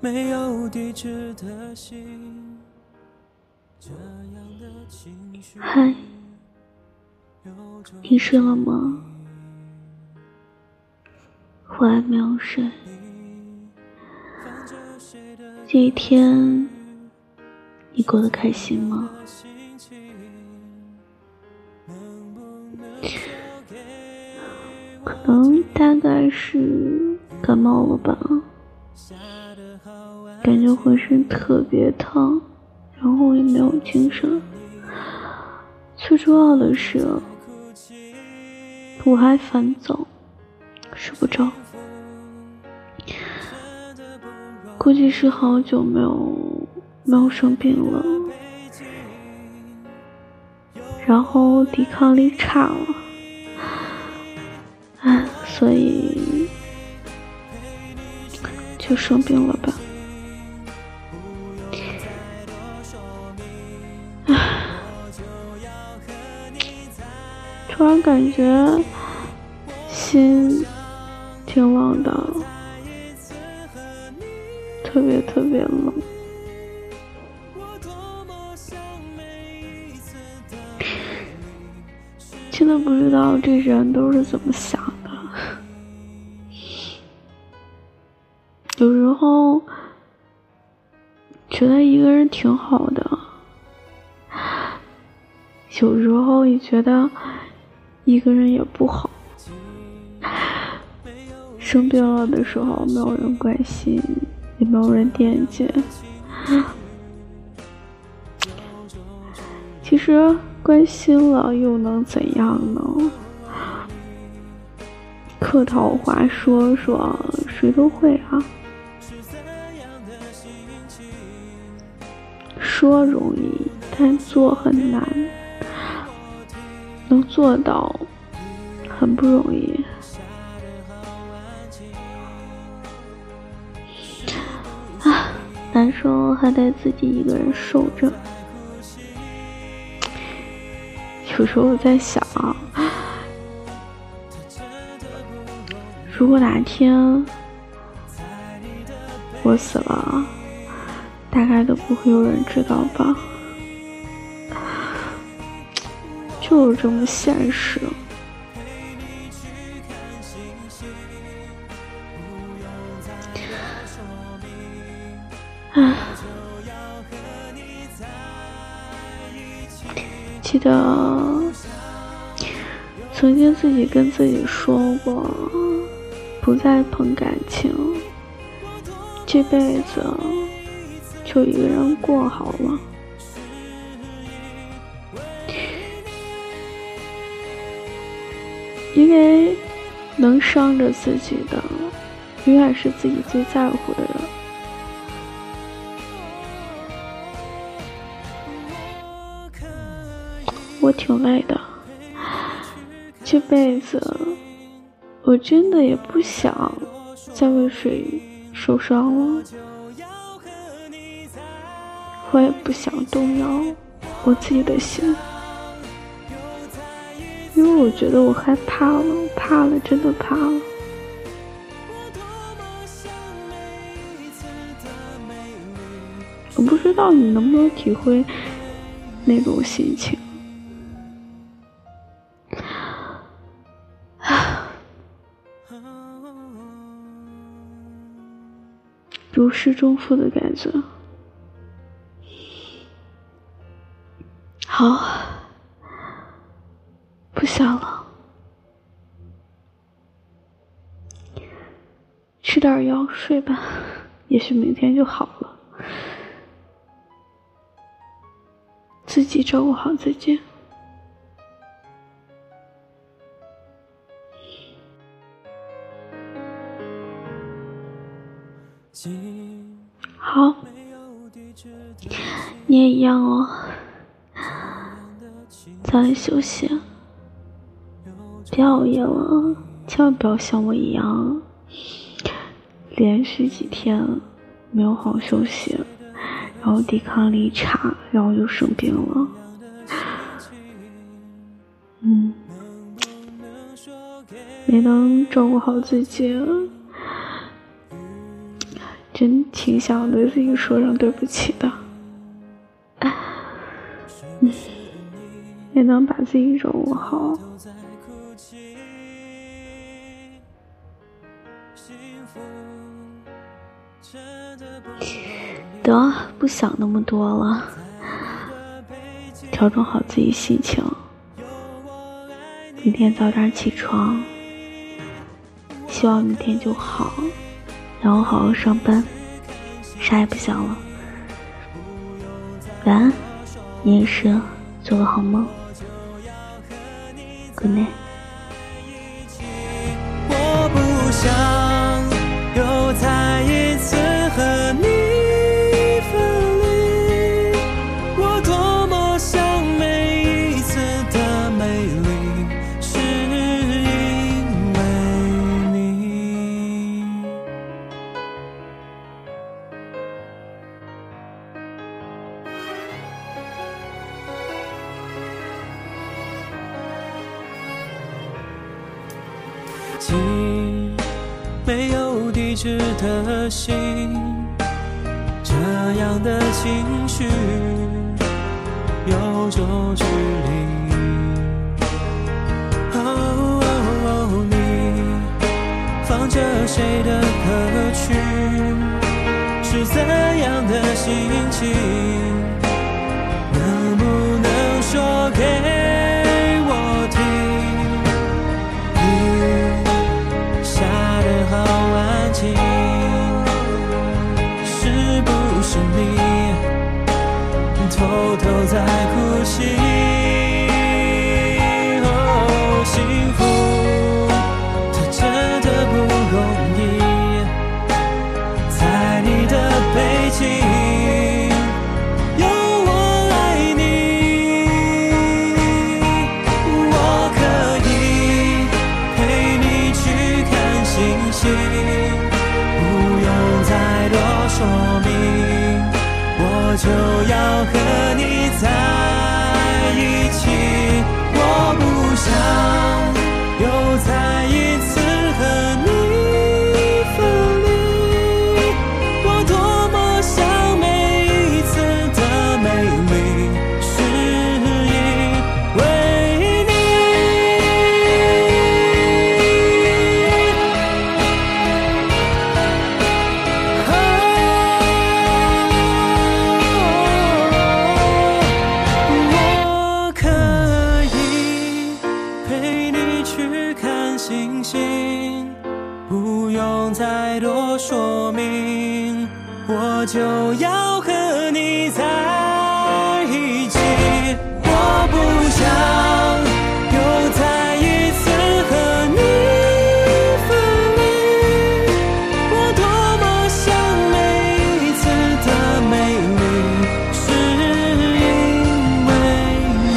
没有地址的信，这样的情绪嗨，你睡了吗？我还没有睡。这一天，你过得开心吗？可能大概是感冒了吧。感觉浑身特别烫，然后也没有精神。最重要的是，我还烦躁，睡不着。估计是好久没有没有生病了，然后抵抗力差了，唉，所以就生病了吧。突然感觉心挺冷的，特别特别冷。真的不知道这人都是怎么想有时候觉得一个人挺好的，有时候也觉得。一个人也不好，生病了的时候没有人关心，也没有人惦记。其实关心了又能怎样呢？客套话说说，谁都会啊。说容易，但做很难。能做到很不容易啊！难受还得自己一个人受着。有时候我在想，如果哪天我死了，大概都不会有人知道吧。就是这么现实。唉，记得曾经自己跟自己说过，不再碰感情，这辈子就一个人过好了。因为能伤着自己的，永远是自己最在乎的人。我挺累的，这辈子我真的也不想再为谁受伤了，我也不想动摇我自己的心。因为我觉得我害怕了，怕了，真的怕了。我不知道你能不能体会那种心情。如释重负的感觉。好。不想了，吃点药睡吧，也许明天就好了。自己照顾好自己。好，你也一样哦，早点休息。别熬夜了，千万不要像我一样，连续几天没有好好休息，然后抵抗力差，然后就生病了。嗯，没能照顾好自己，真挺想对自己说声对不起的。也能把自己照顾好。得，不想那么多了，调整好自己心情，明天早点起床，希望明天就好，然后好好上班，啥也不想了。晚安，你也是，做个好梦。在一起我不想寄没有地址的信，这样的情绪有种距离。哦，你放着谁的歌曲？是怎样的心情？就要和你在一起。我不想又再一次和你分离。我多么想每一次的美丽是因为你。